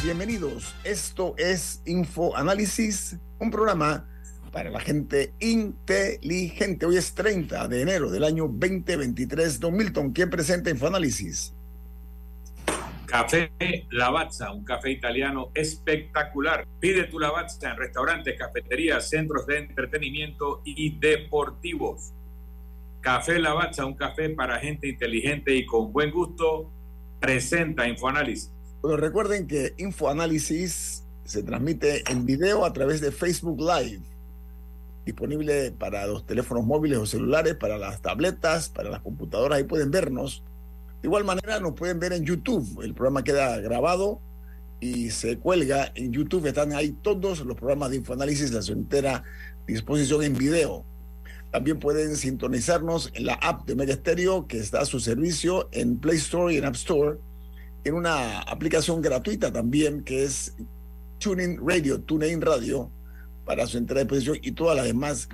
Bienvenidos. Esto es Info Análisis, un programa para la gente inteligente. Hoy es 30 de enero del año 2023. Don Milton, ¿quién presenta Infoanálisis? Café Lavazza, un café italiano espectacular. Pide tu Lavazza en restaurantes, cafeterías, centros de entretenimiento y deportivos. Café Lavazza, un café para gente inteligente y con buen gusto, presenta Infoanálisis. Bueno, recuerden que Infoanálisis se transmite en video a través de Facebook Live, disponible para los teléfonos móviles o celulares, para las tabletas, para las computadoras, ahí pueden vernos. De igual manera nos pueden ver en YouTube, el programa queda grabado y se cuelga en YouTube, están ahí todos los programas de Infoanálisis a su entera disposición en video. También pueden sintonizarnos en la app de Mega Stereo que está a su servicio en Play Store y en App Store en una aplicación gratuita también que es Tuning Radio, TuneIn Radio, para su entrada de posición y todas las demás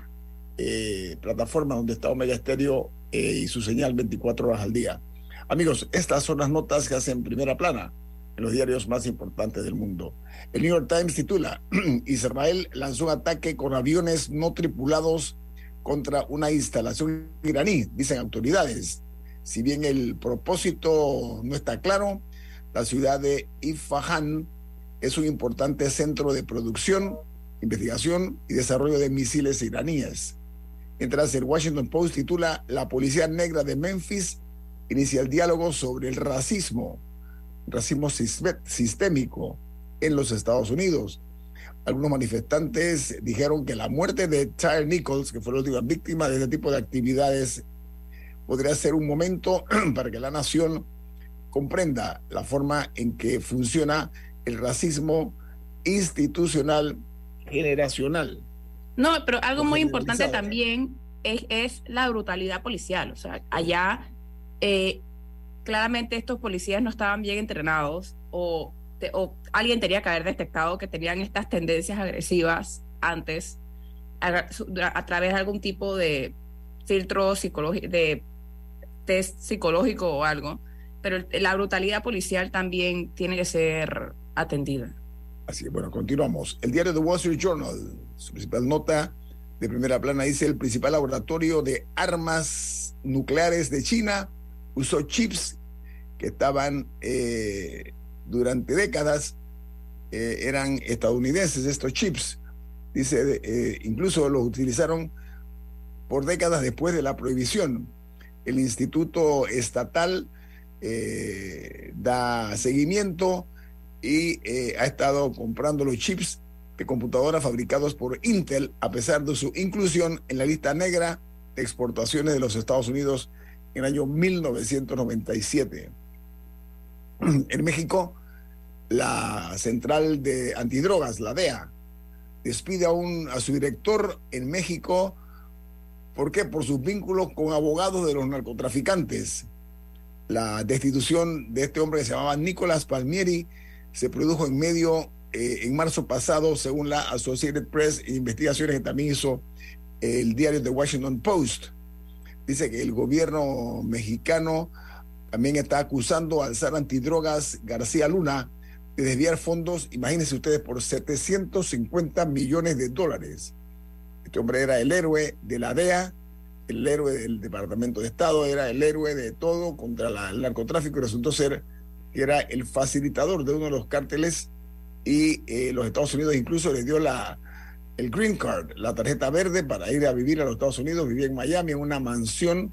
eh, plataformas donde está Omega Stereo eh, y su señal 24 horas al día. Amigos, estas son las notas que hacen primera plana en los diarios más importantes del mundo. El New York Times titula, Israel lanzó un ataque con aviones no tripulados contra una instalación iraní, dicen autoridades. Si bien el propósito no está claro, la ciudad de Isfahan es un importante centro de producción, investigación y desarrollo de misiles iraníes. Mientras el Washington Post titula La policía negra de Memphis inicia el diálogo sobre el racismo, racismo sistémico en los Estados Unidos. Algunos manifestantes dijeron que la muerte de Tyre Nichols, que fue la última víctima de este tipo de actividades, podría ser un momento para que la nación comprenda la forma en que funciona el racismo institucional generacional. No, pero algo muy importante también es, es, la brutalidad policial. O sea, allá eh, claramente estos policías no estaban bien entrenados o, o, alguien tenía que haber detectado que tenían estas tendencias agresivas antes a, a través de algún tipo de filtro psicológico, de test psicológico o algo pero la brutalidad policial también tiene que ser atendida. Así que bueno, continuamos. El diario The Wall Street Journal, su principal nota de primera plana dice el principal laboratorio de armas nucleares de China usó chips que estaban eh, durante décadas, eh, eran estadounidenses estos chips. Dice, eh, incluso los utilizaron por décadas después de la prohibición. El Instituto Estatal eh, da seguimiento y eh, ha estado comprando los chips de computadoras fabricados por Intel a pesar de su inclusión en la lista negra de exportaciones de los Estados Unidos en el año 1997. En México, la central de antidrogas, la DEA, despide a, un, a su director en México. ¿Por qué? Por sus vínculos con abogados de los narcotraficantes. La destitución de este hombre que se llamaba Nicolás Palmieri se produjo en medio, eh, en marzo pasado, según la Associated Press, investigaciones que también hizo el diario The Washington Post. Dice que el gobierno mexicano también está acusando al zar antidrogas García Luna de desviar fondos, imagínense ustedes, por 750 millones de dólares. Este hombre era el héroe de la DEA, el héroe del Departamento de Estado, era el héroe de todo contra el narcotráfico y resultó ser que era el facilitador de uno de los cárteles y eh, los Estados Unidos incluso le dio la, el green card, la tarjeta verde para ir a vivir a los Estados Unidos, vivía en Miami en una mansión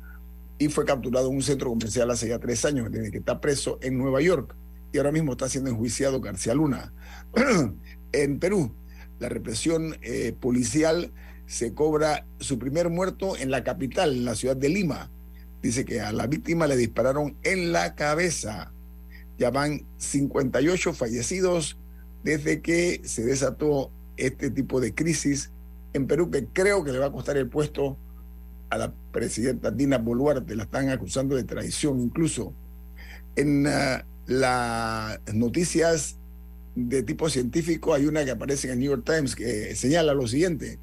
y fue capturado en un centro comercial hace ya tres años, desde que está preso en Nueva York y ahora mismo está siendo enjuiciado García Luna. en Perú, la represión eh, policial se cobra su primer muerto en la capital, en la ciudad de Lima. Dice que a la víctima le dispararon en la cabeza. Ya van 58 fallecidos desde que se desató este tipo de crisis en Perú, que creo que le va a costar el puesto a la presidenta Dina Boluarte. La están acusando de traición incluso. En ah, las noticias de tipo científico hay una que aparece en el New York Times que señala lo siguiente.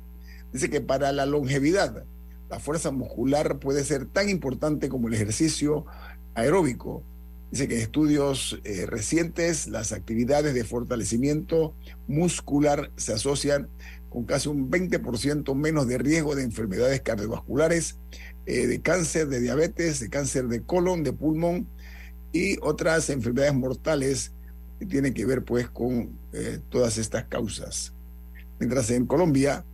Dice que para la longevidad, la fuerza muscular puede ser tan importante como el ejercicio aeróbico. Dice que en estudios eh, recientes las actividades de fortalecimiento muscular se asocian con casi un 20% menos de riesgo de enfermedades cardiovasculares, eh, de cáncer, de diabetes, de cáncer de colon, de pulmón y otras enfermedades mortales que tienen que ver pues con eh, todas estas causas. Mientras en Colombia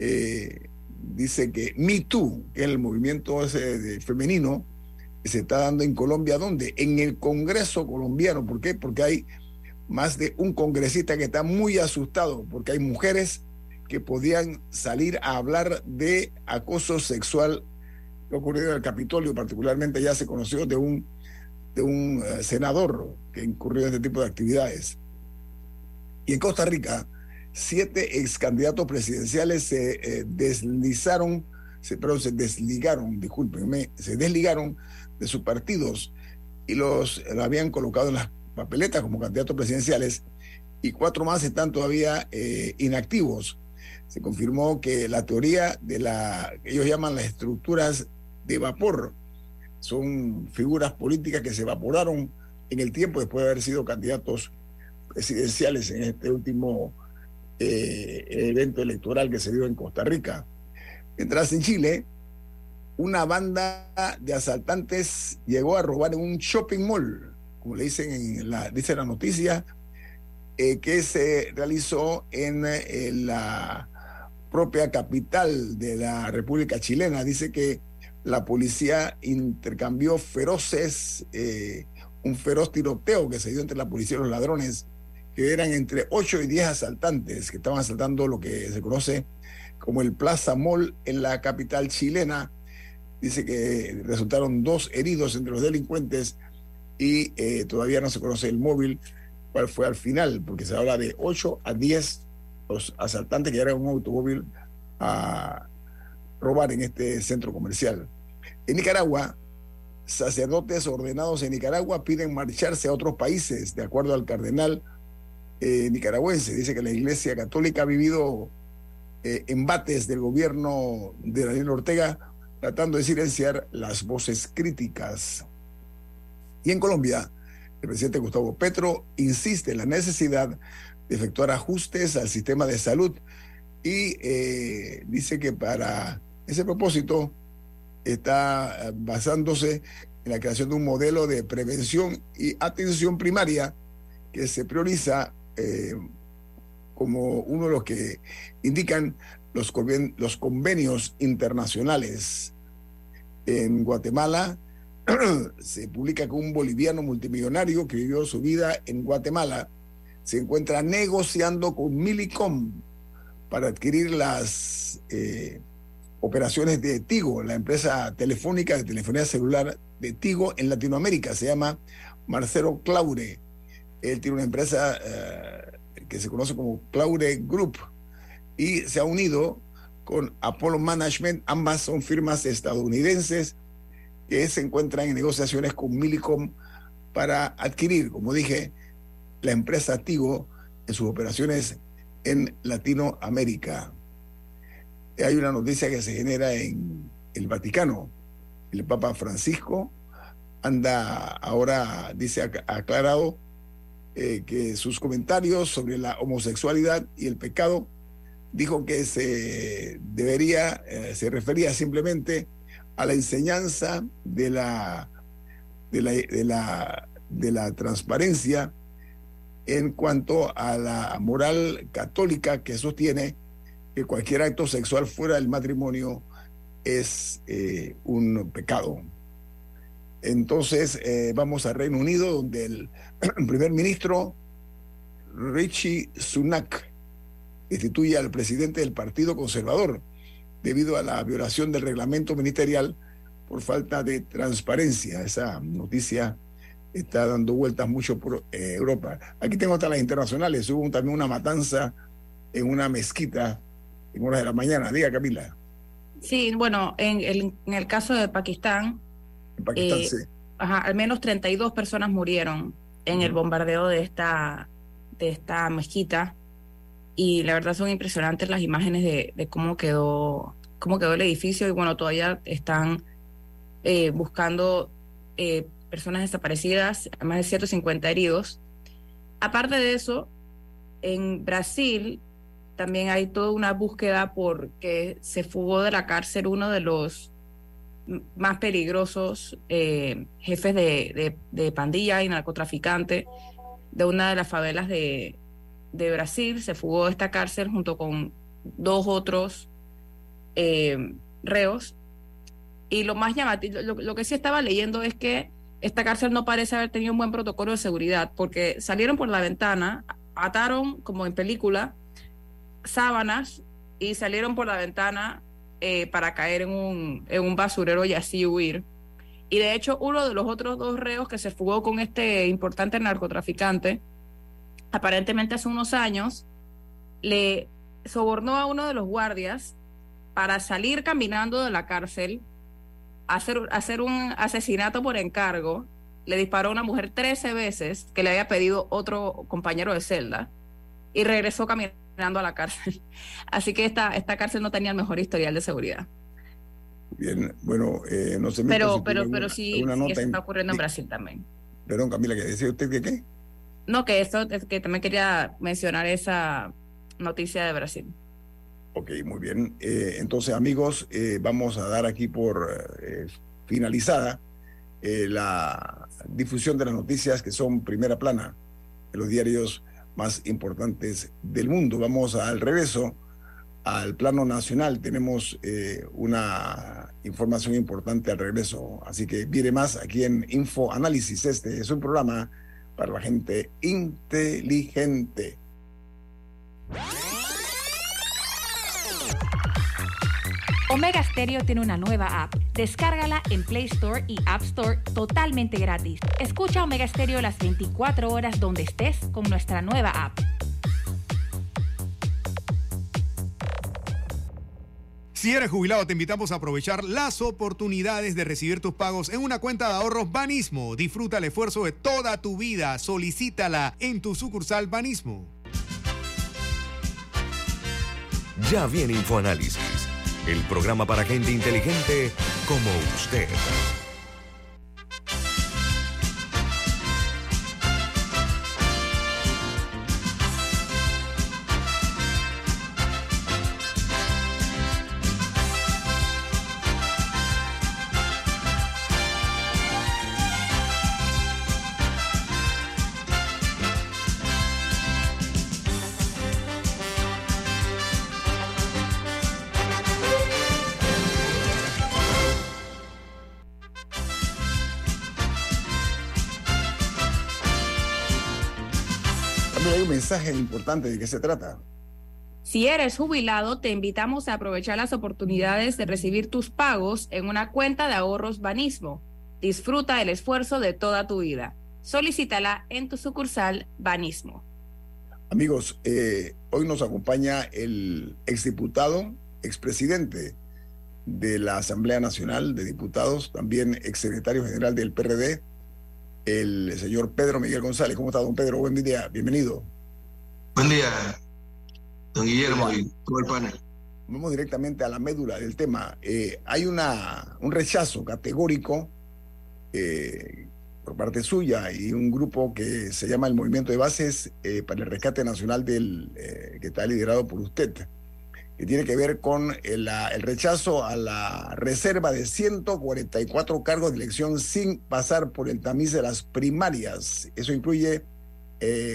eh, dice que Me Too, que es el movimiento femenino, se está dando en Colombia, ¿dónde? En el Congreso colombiano. ¿Por qué? Porque hay más de un congresista que está muy asustado, porque hay mujeres que podían salir a hablar de acoso sexual que ocurrido en el Capitolio, particularmente ya se conoció de un, de un eh, senador que incurrió en este tipo de actividades. Y en Costa Rica, siete ex candidatos presidenciales se eh, deslizaron, se, perdón, se desligaron, discúlpenme, se desligaron de sus partidos y los, habían colocado en las papeletas como candidatos presidenciales y cuatro más están todavía eh, inactivos. Se confirmó que la teoría de la, ellos llaman las estructuras de vapor, son figuras políticas que se evaporaron en el tiempo después de haber sido candidatos presidenciales en este último eh, evento electoral que se dio en Costa Rica. Mientras en Chile, una banda de asaltantes llegó a robar en un shopping mall, como le dicen en la, dice la noticia, eh, que se realizó en, eh, la propia capital de la República Chilena. Dice que la policía intercambió feroces, un feroz tiroteo que se dio entre la policía y los ladrones que eran entre 8 y 10 asaltantes que estaban asaltando lo que se conoce como el Plaza Mall en la capital chilena. Dice que resultaron dos heridos entre los delincuentes y eh, todavía no se conoce el móvil, cuál fue al final, porque se habla de 8 a 10 los asaltantes que llegaron un automóvil a robar en este centro comercial. En Nicaragua, sacerdotes ordenados en Nicaragua piden marcharse a otros países, de acuerdo al cardenal eh, nicaragüense. Dice que la Iglesia Católica ha vivido eh, embates del gobierno de Daniel Ortega tratando de silenciar las voces críticas. Y en Colombia, el presidente Gustavo Petro insiste en la necesidad de efectuar ajustes al sistema de salud y eh, dice que para ese propósito está basándose en la creación de un modelo de prevención y atención primaria que se prioriza eh, como uno de los que indican los, convenios internacionales. En Guatemala se publica que un boliviano multimillonario que vivió su vida en Guatemala se encuentra negociando con Milicom para adquirir las eh, operaciones de Tigo, la empresa telefónica de telefonía celular de Tigo en Latinoamérica. Se llama Marcelo Claure. Él tiene una empresa eh, que se conoce como Claure Group y se ha unido con Apollo Management. Ambas son firmas estadounidenses que se encuentran en negociaciones con Millicom para adquirir, como dije, la empresa Tigo en sus operaciones en Latinoamérica. Hay una noticia que se genera en el Vaticano. El Papa Francisco anda ahora, dice, aclarado eh, que sus comentarios sobre la homosexualidad y el pecado dijo que se debería, eh, se refería simplemente a la enseñanza de la, de la, de la, de la transparencia en cuanto a la moral católica que sostiene que cualquier acto sexual fuera del matrimonio es eh, un pecado. Entonces eh, vamos a Reino Unido, donde el primer ministro Richie Sunak instituye al presidente del Partido Conservador debido a la violación del reglamento ministerial por falta de transparencia. Esa noticia está dando vueltas mucho por eh, Europa. Aquí tengo hasta las internacionales. Hubo también una matanza en una mezquita en horas de la mañana. Diga, Camila. Sí, bueno, en el, en el caso de Pakistán, Pakistán, Eh, sí. ajá, al menos 32 personas murieron en el bombardeo de esta, de esta mezquita. Y la verdad son impresionantes las imágenes de, de cómo quedó, cómo quedó el edificio. Y bueno, todavía están eh, buscando eh, personas desaparecidas, más de 150 heridos. Aparte de eso, en Brasil también hay toda una búsqueda porque se fugó de la cárcel uno de los más peligrosos eh, jefes de, de- pandilla y narcotraficante de una de las favelas de, de Brasil. Se fugó de esta cárcel junto con dos otros eh, reos. Y lo más llamativo, lo, lo que sí estaba leyendo es que esta cárcel no parece haber tenido un buen protocolo de seguridad, porque salieron por la ventana, ataron, como en película, sábanas y salieron por la ventana eh, para caer en un, en un basurero y así huir. Y de hecho, uno de los otros dos reos que se fugó con este importante narcotraficante, aparentemente hace unos años, le sobornó a uno de los guardias para salir caminando de la cárcel, hacer, hacer un asesinato por encargo. Le disparó a una mujer 13 veces que le había pedido otro compañero de celda y regresó caminando a la cárcel. Así que esta, esta cárcel no tenía el mejor historial de seguridad. Bien, bueno, eh, no me Pero, pero, pero sí, sí eso en- está ocurriendo en sí. Brasil también. Perdón, Camila, que decía usted que qué? No, que esto, es que también quería mencionar esa noticia de Brasil. Ok, muy bien. Eh, entonces, amigos, eh, vamos a dar aquí por eh, finalizada eh, la difusión de las noticias que son primera plana en los diarios más importantes del mundo. Vamos al regreso al plano nacional. Tenemos eh, una información importante al regreso. Así que viene más aquí en Info Análisis. Este es un programa para la gente inteligente. Omega Stereo tiene una nueva app. Descárgala en Play Store y App Store totalmente gratis. Escucha Omega Stereo las 24 horas donde estés con nuestra nueva app. Si eres jubilado, te invitamos a aprovechar las oportunidades de recibir tus pagos en una cuenta de ahorros Banismo. Disfruta el esfuerzo de toda tu vida. Solicítala en tu sucursal Banismo. Ya viene InfoAnálisis, el programa para gente inteligente como usted. Importante de qué se trata. Si eres jubilado, te invitamos a aprovechar las oportunidades de recibir tus pagos en una cuenta de ahorros Banismo. Disfruta el esfuerzo de toda tu vida. Solicítala en tu sucursal Banismo. Amigos, eh, hoy nos acompaña el exdiputado, expresidente de la Asamblea Nacional de Diputados, también exsecretario general del PRD, el señor Pedro Miguel González. ¿Cómo está, don Pedro? Buen día, bienvenido. Buen día, don Guillermo y todo el panel. Vamos directamente a la médula del tema. Eh, hay una, un rechazo categórico eh, por parte suya y un grupo que se llama el Movimiento de Bases eh, para el Rescate Nacional del, que está liderado por usted, que tiene que ver con el, el rechazo a la reserva de 144 cargos de elección sin pasar por el tamiz de las primarias. Eso incluye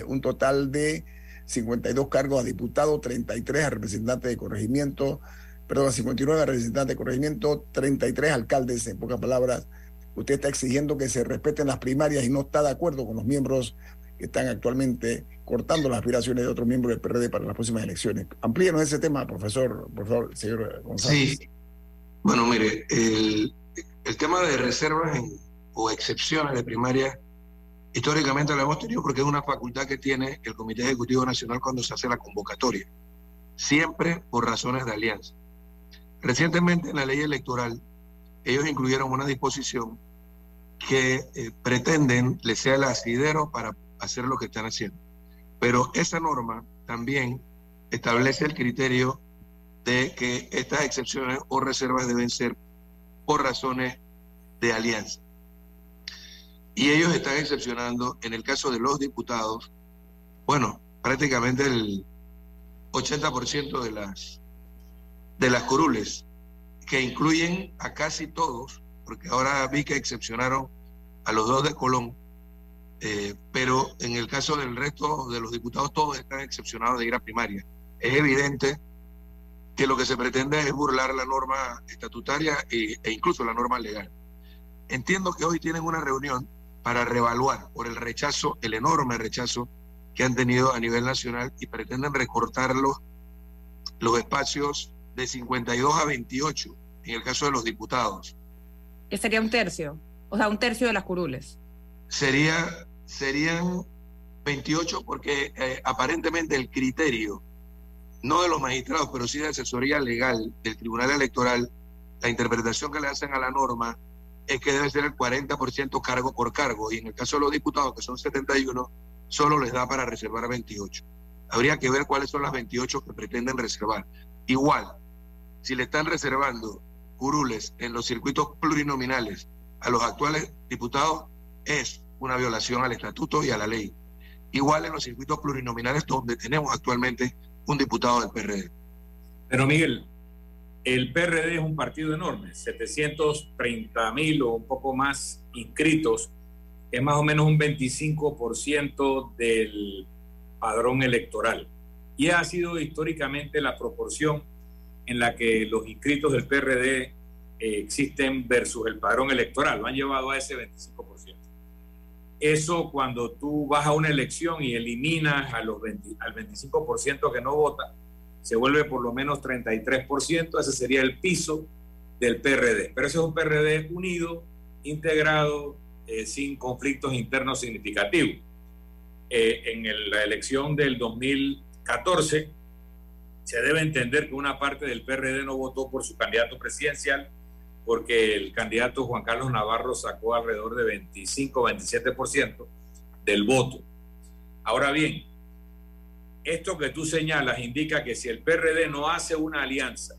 un total de 52 cargos a diputado, 33 a representante de corregimiento, perdón, 59 representantes de corregimiento, 33 alcaldes, en pocas palabras. Usted está exigiendo que se respeten las primarias y no está de acuerdo con los miembros que están actualmente cortando las aspiraciones de otros miembros del PRD para las próximas elecciones. Amplíenos ese tema, profesor, por favor, señor González. Sí. Bueno, mire, el, tema de reservas o excepciones de primaria, históricamente lo hemos tenido porque es una facultad que tiene el Comité Ejecutivo Nacional cuando se hace la convocatoria, siempre por razones de alianza. Recientemente en la ley electoral, ellos incluyeron una disposición que eh, pretenden le sea el asidero para hacer lo que están haciendo. Pero esa norma también establece el criterio de que estas excepciones o reservas deben ser por razones de alianza. Y ellos están excepcionando, en el caso de los diputados, bueno, prácticamente el 80% de las, de las curules, que incluyen a casi todos, porque ahora vi que excepcionaron a los dos de Colón, eh, pero en el caso del resto de los diputados, todos están excepcionados de ir a primaria. Es evidente que lo que se pretende es burlar la norma estatutaria e, e incluso la norma legal. Entiendo que hoy tienen una reunión para reevaluar por el rechazo, el enorme rechazo que han tenido a nivel nacional y pretenden recortar los, los espacios de 52 a 28 en el caso de los diputados. Que sería un tercio, o sea, un tercio de las curules sería, serían 28 porque eh, aparentemente el criterio, no de los magistrados, pero sí de asesoría legal del Tribunal Electoral, la interpretación que le hacen a la norma es que debe ser el 40% cargo por cargo y en el caso de los diputados, que son 71, solo les da para reservar 28. Habría que ver cuáles son las 28 que pretenden reservar. Igual, si le están reservando curules en los circuitos plurinominales a los actuales diputados, es una violación al estatuto y a la ley. Igual en los circuitos plurinominales donde tenemos actualmente un diputado del PRD. Pero Miguel, el PRD es un partido enorme, 730 mil o un poco más inscritos, es más o menos un 25% del padrón electoral. Y ha sido históricamente la proporción en la que los inscritos del PRD eh, existen versus el padrón electoral, lo han llevado a ese 25%. Eso cuando tú vas a una elección y eliminas a los al 25% que no vota, se vuelve por lo menos 33%, ese sería el piso del PRD. Pero ese es un PRD unido, integrado, eh, sin conflictos internos significativos. Eh, en la elección del 2014 se debe entender que una parte del PRD no votó por su candidato presidencial porque el candidato Juan Carlos Navarro sacó alrededor de 25-27% del voto. Ahora bien, esto que tú señalas indica que si el PRD no hace una alianza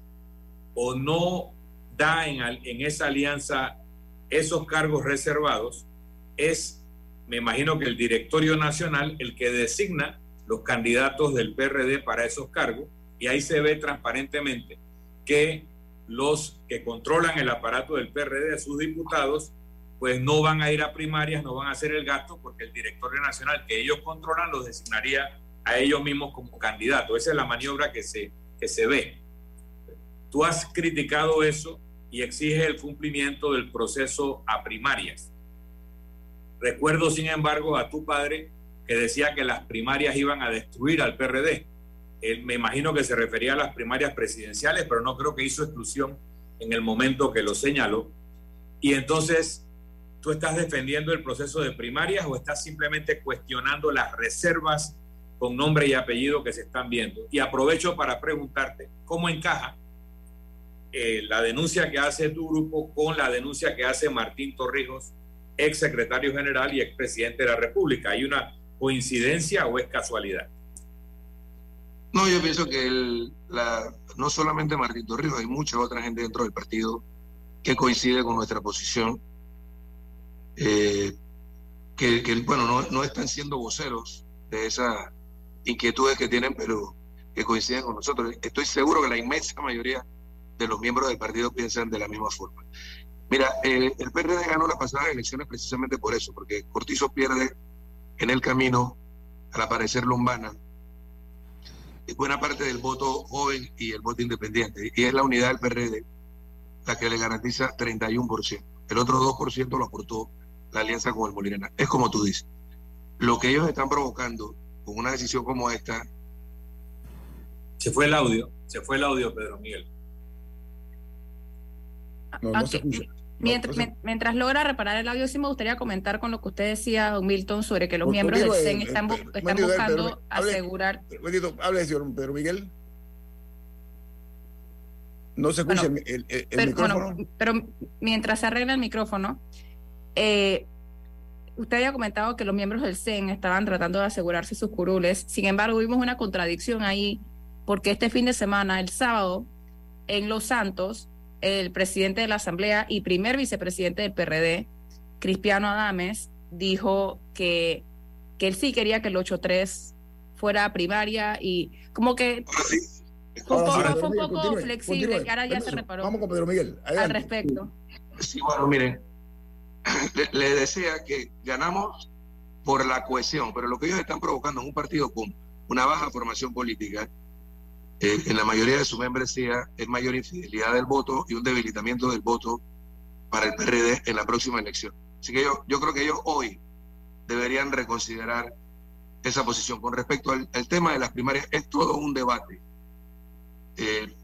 o no da en, esa alianza esos cargos reservados, es, me imagino que el directorio nacional el que designa los candidatos del PRD para esos cargos, y ahí se ve transparentemente que los que controlan el aparato del PRD, sus diputados, pues no van a ir a primarias, no van a hacer el gasto porque el directorio nacional que ellos controlan los designaría a ellos mismos como candidatos. Esa es la maniobra que se, que se ve. Tú has criticado eso y exiges el cumplimiento del proceso a primarias. Recuerdo, sin embargo, a tu padre que decía que las primarias iban a destruir al PRD me imagino que se refería a las primarias presidenciales, pero no creo que hizo exclusión en el momento que lo señaló. Y entonces, ¿tú estás defendiendo el proceso de primarias o estás simplemente cuestionando las reservas con nombre y apellido que se están viendo? Y aprovecho para preguntarte, ¿cómo encaja eh, la denuncia que hace tu grupo con la denuncia que hace Martín Torrijos, ex secretario general y ex presidente de la República? ¿Hay una coincidencia o es casualidad? No, yo pienso que la, no solamente Martín Torrijos, hay mucha otra gente dentro del partido que coincide con nuestra posición, eh, que, bueno, no, no, están siendo voceros de esas inquietudes que tienen, pero que coinciden con nosotros. Estoy seguro que la inmensa mayoría de los miembros del partido piensan de la misma forma. Mira, eh, el PRD ganó las pasadas elecciones precisamente por eso, porque Cortizo pierde en el camino, al aparecer Lombana, buena parte del voto joven y el voto independiente. Y es la unidad del PRD la que le garantiza 31%. El otro 2% lo aportó la alianza con el Molirena. Es como tú dices. Lo que ellos están provocando con una decisión como esta. Se fue el audio, se fue el audio, Pedro Miguel. mientras, logra reparar el audio, sí me gustaría comentar con lo que usted decía, don Milton, sobre que los miembros del CEN están, buscando asegurar. Hable, señor Pedro Miguel. No se escucha el, pero, micrófono. pero mientras se arregla el micrófono, eh, usted había comentado que los miembros del CEN estaban tratando de asegurarse sus curules. Sin embargo, vimos una contradicción ahí, porque este fin de semana, el sábado, en Los Santos, el presidente de la Asamblea y primer vicepresidente del PRD, Cristiano Adames, dijo que, que él sí quería que el 8-3 fuera primaria y como que fue, un poco, flexible, que ahora ya se reparó. Vamos con Pedro Miguel. Al respecto. Sí, bueno, miren, le, decía que ganamos por la cohesión, pero lo que ellos están provocando es un partido con una baja formación política, eh, en la mayoría de su membresía es mayor infidelidad del voto y un debilitamiento del voto para el PRD en la próxima elección. Así que yo, yo creo que ellos hoy deberían reconsiderar esa posición. Con respecto al, tema de las primarias, es todo un debate. Eh,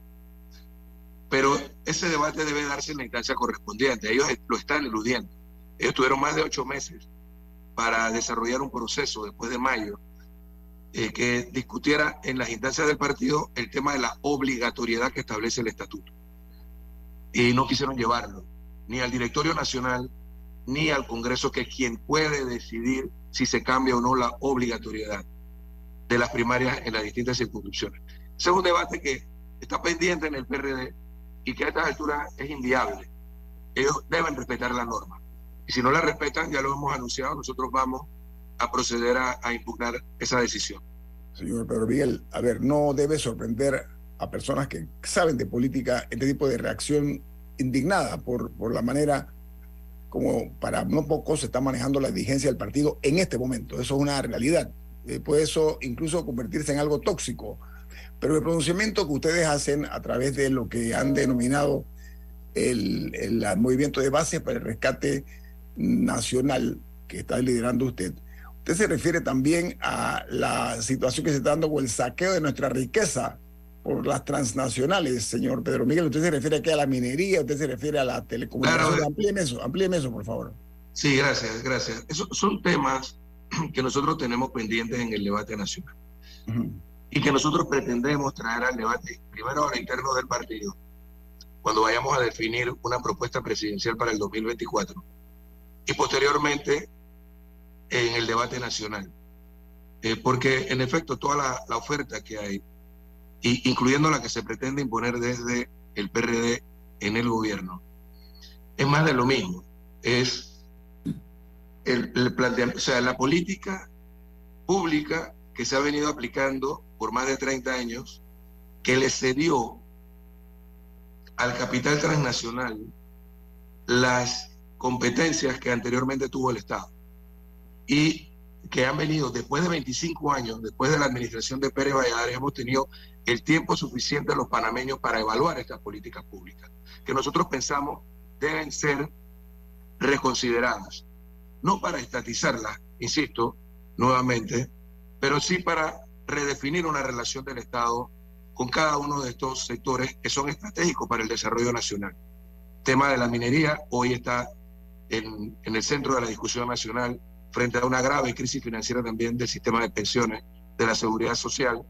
pero ese debate debe darse en la instancia correspondiente. Ellos lo están eludiendo. Ellos tuvieron más de ocho meses para desarrollar un proceso después de mayo eh, que discutiera en las instancias del partido el tema de la obligatoriedad que establece el estatuto. Y no quisieron llevarlo, ni al directorio nacional, ni al Congreso, que es quien puede decidir si se cambia o no la obligatoriedad de las primarias en las distintas circunscripciones. Ese es un debate que está pendiente en el PRD y que a estas alturas es inviable. Ellos deben respetar la norma. Y si no la respetan, ya lo hemos anunciado, nosotros vamos a proceder a, impugnar esa decisión. Señor Pedro Miguel, a ver, no debe sorprender a personas que saben de política este tipo de reacción indignada por, por la manera como para no poco se está manejando la dirigencia del partido en este momento. Eso es una realidad. Eh, puede eso incluso convertirse en algo tóxico. Pero el pronunciamiento que ustedes hacen a través de lo que han denominado el, el movimiento de base para el rescate nacional que está liderando usted, usted se refiere también a la situación que se está dando con el saqueo de nuestra riqueza por las transnacionales, señor Pedro Miguel. Usted se refiere aquí a la minería, usted se refiere a la telecomunicación. Claro. Amplíeme eso, amplíeme eso, por favor. Sí, gracias, gracias. Esos son temas que nosotros tenemos pendientes en el debate nacional y que nosotros pretendemos traer al debate, primero al interno del partido, cuando vayamos a definir una propuesta presidencial para el 2024 y posteriormente en el debate nacional. Eh, porque en efecto toda la, oferta que hay, y, incluyendo la que se pretende imponer desde el PRD en el gobierno, es más de lo mismo. Es el, el planteamiento, o sea, la política pública que se ha venido aplicando por más de 30 años, que le cedió al capital transnacional las competencias que anteriormente tuvo el Estado y que han venido después de 25 años, después de la administración de Pérez Valladares, hemos tenido el tiempo suficiente los panameños para evaluar estas políticas públicas, que nosotros pensamos deben ser reconsideradas, no para estatizarlas, insisto, nuevamente, pero sí para redefinir una relación del Estado con cada uno de estos sectores que son estratégicos para el desarrollo nacional. El tema de la minería hoy está en, el centro de la discusión nacional frente a una grave crisis financiera también del sistema de pensiones, de la seguridad social,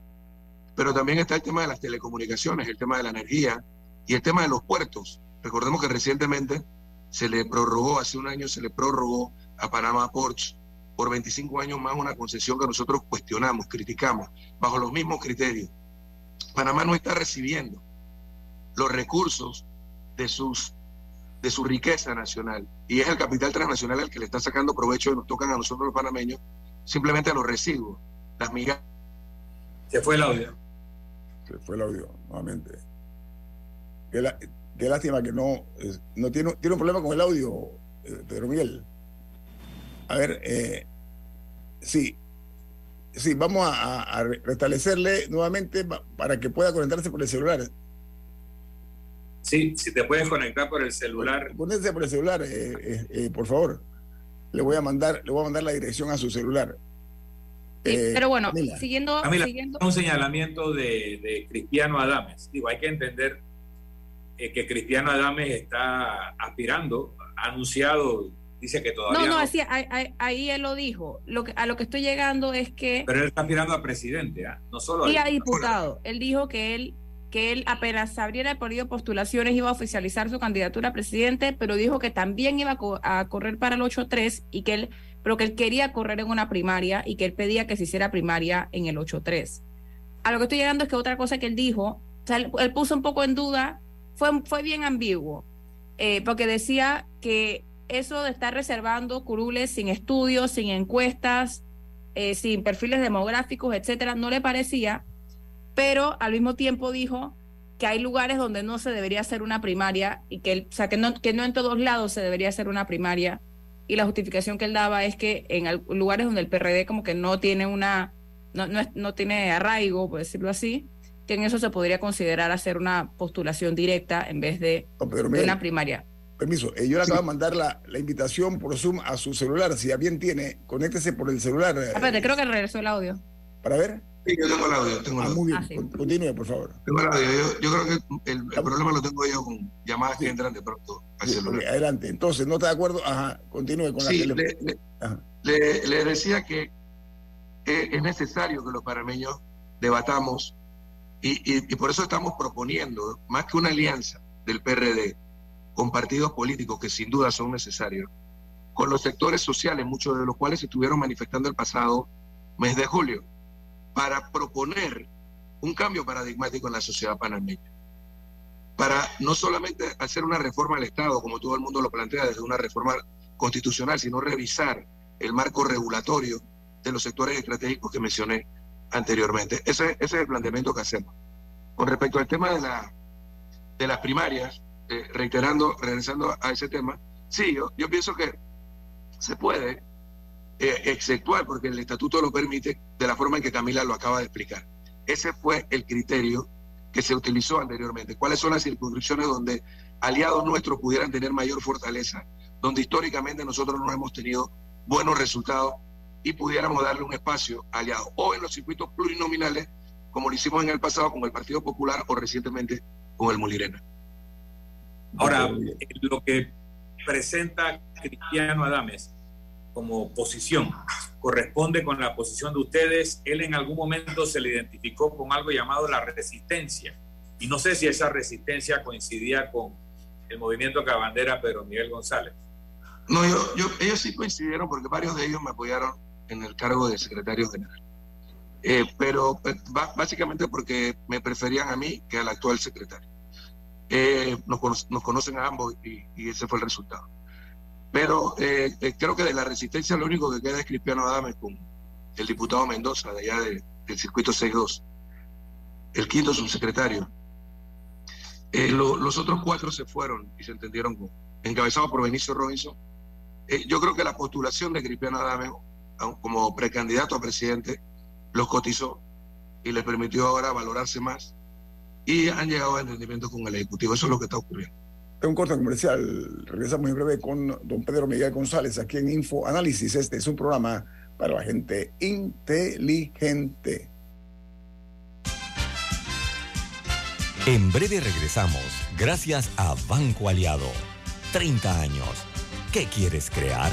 pero también está el tema de las telecomunicaciones, el tema de la energía y el tema de los puertos. Recordemos que recientemente se le prorrogó, hace un año se le prorrogó a Panamá Ports por 25 años más una concesión que nosotros cuestionamos, criticamos, bajo los mismos criterios. Panamá no está recibiendo los recursos de sus de su riqueza nacional y es el capital transnacional el que le está sacando provecho y nos tocan a nosotros los panameños simplemente a los residuos, las migas. Se fue el audio. Se fue el audio, nuevamente. Qué, lástima que no, no tiene, tiene un problema con el audio, eh, Pedro Miguel. A ver, eh, sí. sí, vamos a, restablecerle nuevamente para que pueda conectarse por el celular. Sí, si te puedes conectar por el celular. Conéctese por el celular, eh, eh, eh, por favor. Le voy a mandar, le voy a mandar la dirección a su celular. pero bueno, siguiendo, siguiendo, Un señalamiento de, de Cristiano Adames. Digo, hay que entender que Cristiano Adames está aspirando, ha anunciado Dice que todavía. No, no, Así, ahí, él lo dijo. Lo que, a lo que estoy llegando es que. Pero él está aspirando a presidente, ¿ah? no solo y a diputado. Él dijo que él que él apenas abriera el periodo de postulaciones iba a oficializar su candidatura a presidente, pero dijo que también iba a, correr para el 8-3 y que él, pero que él quería correr en una primaria y que él pedía que se hiciera primaria en el 8-3. A lo que estoy llegando es que otra cosa que él dijo, o sea, él, puso un poco en duda, fue, fue bien ambiguo, eh, porque decía que eso de estar reservando curules sin estudios, sin encuestas, eh, sin perfiles demográficos, etcétera, no le parecía, pero al mismo tiempo dijo que hay lugares donde no se debería hacer una primaria y que, o sea, que, no, que no en todos lados se debería hacer una primaria. Y la justificación que él daba es que en lugares donde el PRD como que no tiene una, no, no, tiene arraigo, por decirlo así, que en eso se podría considerar hacer una postulación directa en vez de una primaria permiso, eh, yo le acabo de mandar la, la, invitación por Zoom a su celular. Si ya bien tiene, conéctese por el celular. Eh. Espérate, creo que regresó el audio. ¿Para ver? Sí, yo tengo el audio. Tengo el ah, audio. muy bien, ah, continúe, por favor. Tengo el audio. Yo, yo creo que el, problema lo tengo yo con llamadas que entran de pronto al celular. adelante. Entonces, ¿no está de acuerdo? Ajá, continúe con la sí, le, le, decía que es necesario que los parameños debatamos y, y, y por eso estamos proponiendo, más que una alianza del PRD, con partidos políticos que sin duda son necesarios, con los sectores sociales, muchos de los cuales se estuvieron manifestando el pasado mes de julio, para proponer un cambio paradigmático en la sociedad panameña. Para no solamente hacer una reforma al Estado, como todo el mundo lo plantea desde una reforma constitucional, sino revisar el marco regulatorio de los sectores estratégicos que mencioné anteriormente. Ese, ese es el planteamiento que hacemos. Con respecto al tema de, la, de las primarias, eh, reiterando, regresando a ese tema, sí, yo, yo pienso que se puede eh, exceptuar, porque el estatuto lo permite, de la forma en que Camila lo acaba de explicar. Ese fue el criterio que se utilizó anteriormente. ¿Cuáles son las circunscripciones donde aliados nuestros pudieran tener mayor fortaleza, donde históricamente nosotros no hemos tenido buenos resultados y pudiéramos darle un espacio aliado, o en los circuitos plurinominales, como lo hicimos en el pasado con el Partido Popular o recientemente con el Molirena. Ahora, lo que presenta Cristiano Adames como posición corresponde con la posición de ustedes. Él en algún momento se le identificó con algo llamado la resistencia. Y no sé si esa resistencia coincidía con el movimiento que abandera Pedro Miguel González. No, yo, ellos sí coincidieron porque varios de ellos me apoyaron en el cargo de secretario general. Eh, pero eh, básicamente porque me preferían a mí que al actual secretario. Eh, nos, conocen a ambos y, ese fue el resultado. Pero eh, eh, creo que de la resistencia lo único que queda es Cristiano Adames con el diputado Mendoza de allá del circuito 6-2, el quinto subsecretario. los otros cuatro se fueron y se entendieron con, encabezados por Benicio Robinson. yo creo que la postulación de Cristiano Adames como precandidato a presidente los cotizó y le permitió ahora valorarse más y han llegado a entendimiento con el Ejecutivo. Eso es lo que está ocurriendo. Un corte comercial. Regresamos en breve con don Pedro Miguel González aquí en Info Análisis. Este es un programa para la gente inteligente. En breve regresamos, gracias a Banco Aliado. 30 años. ¿Qué quieres crear?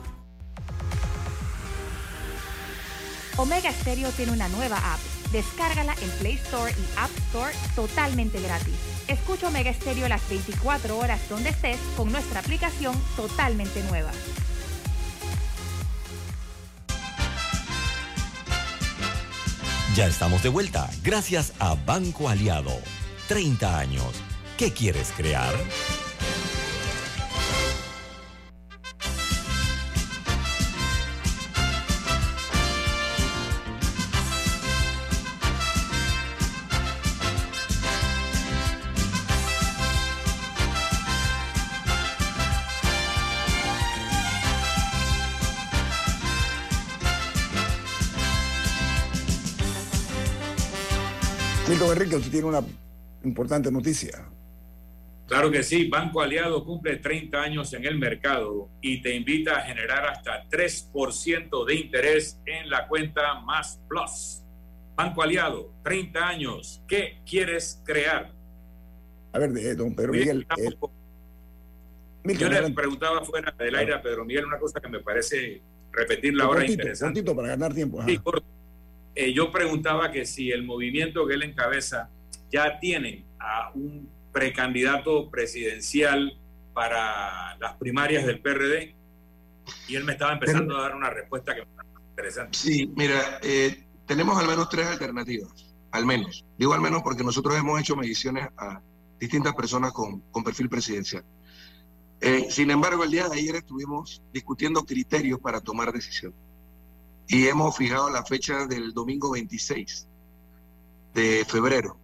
Omega Stereo tiene una nueva app. Descárgala en Play Store y App Store totalmente gratis. Escucha Omega Stereo las 24 horas donde estés con nuestra aplicación totalmente nueva. Ya estamos de vuelta, gracias a Banco Aliado. 30 años. ¿Qué quieres crear? Milton Enrique, usted tiene una importante noticia. Claro que sí, Banco Aliado cumple 30 años en el mercado y te invita a generar hasta 3% de interés en la cuenta Más Plus. Banco Aliado, 30 años, ¿qué quieres crear? A ver, eh, don Pedro Miguel. eh, Milton, Yo le preguntaba fuera del aire a Pedro Miguel una cosa que me parece repetirla ahora cortito, interesante. cortito para ganar tiempo. ajá. Sí, corto. Eh, yo preguntaba que si el movimiento que él encabeza ya tiene a un precandidato presidencial para las primarias del PRD y él me estaba empezando a dar una respuesta que me interesante. Sí, mira, eh, tenemos al menos tres alternativas, al menos. Digo al menos porque nosotros hemos hecho mediciones a distintas personas con, perfil presidencial. Eh, sin embargo, el día de ayer estuvimos discutiendo criterios para tomar decisión. Y hemos fijado la fecha del domingo 26 de febrero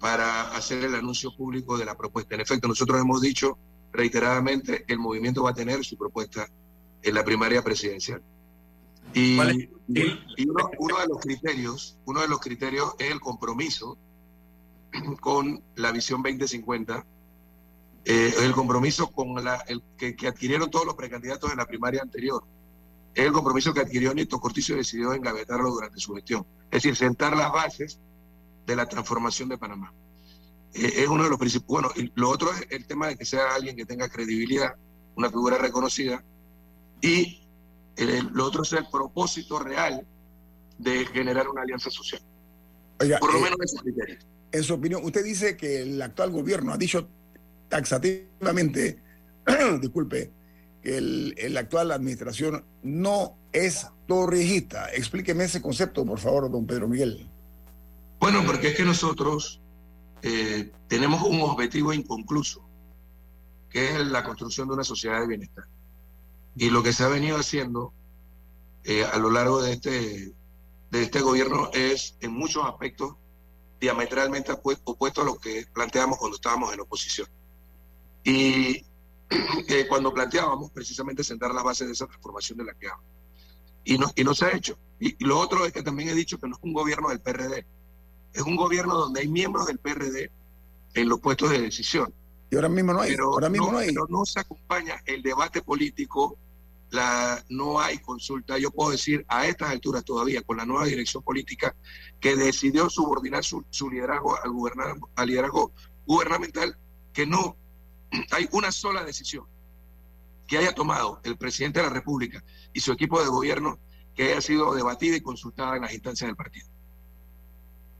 para hacer el anuncio público de la propuesta. En efecto, nosotros hemos dicho reiteradamente el movimiento va a tener su propuesta en la primaria presidencial. Y, uno, uno de los criterios, uno de los criterios es el compromiso con la visión 2050, eh, el compromiso con la, el que, que adquirieron todos los precandidatos en la primaria anterior. Es el compromiso que adquirió Nito Cortizo y decidió engavetarlo durante su gestión. Es decir, sentar las bases de la transformación de Panamá. Eh, es uno de los principios. Bueno, y lo otro es el tema de que sea alguien que tenga credibilidad, una figura reconocida, y eh, lo otro es el propósito real de generar una alianza social. Oiga, Por lo eh, menos criterios. en su opinión, usted dice que el actual gobierno ha dicho taxativamente, disculpe, el, el actual administración no es torrijista. Explíqueme ese concepto, por favor, don Pedro Miguel. Bueno, porque es que nosotros eh, tenemos un objetivo inconcluso, que es la construcción de una sociedad de bienestar. Y lo que se ha venido haciendo eh, a lo largo de este, de este gobierno es, en muchos aspectos, diametralmente opue- opuesto a lo que planteamos cuando estábamos en oposición. Y eh, cuando planteábamos precisamente sentar las bases de esa transformación de la que hablo. Y no, y no se ha hecho. Y, y lo otro es que también he dicho que no es un gobierno del PRD, es un gobierno donde hay miembros del PRD en los puestos de decisión. Y ahora mismo no hay. Pero ahora mismo no, no, hay. pero no se acompaña el debate político, la, no hay consulta. Yo puedo decir a estas alturas todavía, con la nueva dirección política que decidió subordinar su, su liderazgo al, gobernar, al liderazgo gubernamental, que no hay una sola decisión que haya tomado el presidente de la República y su equipo de gobierno que haya sido debatida y consultada en las instancias del partido.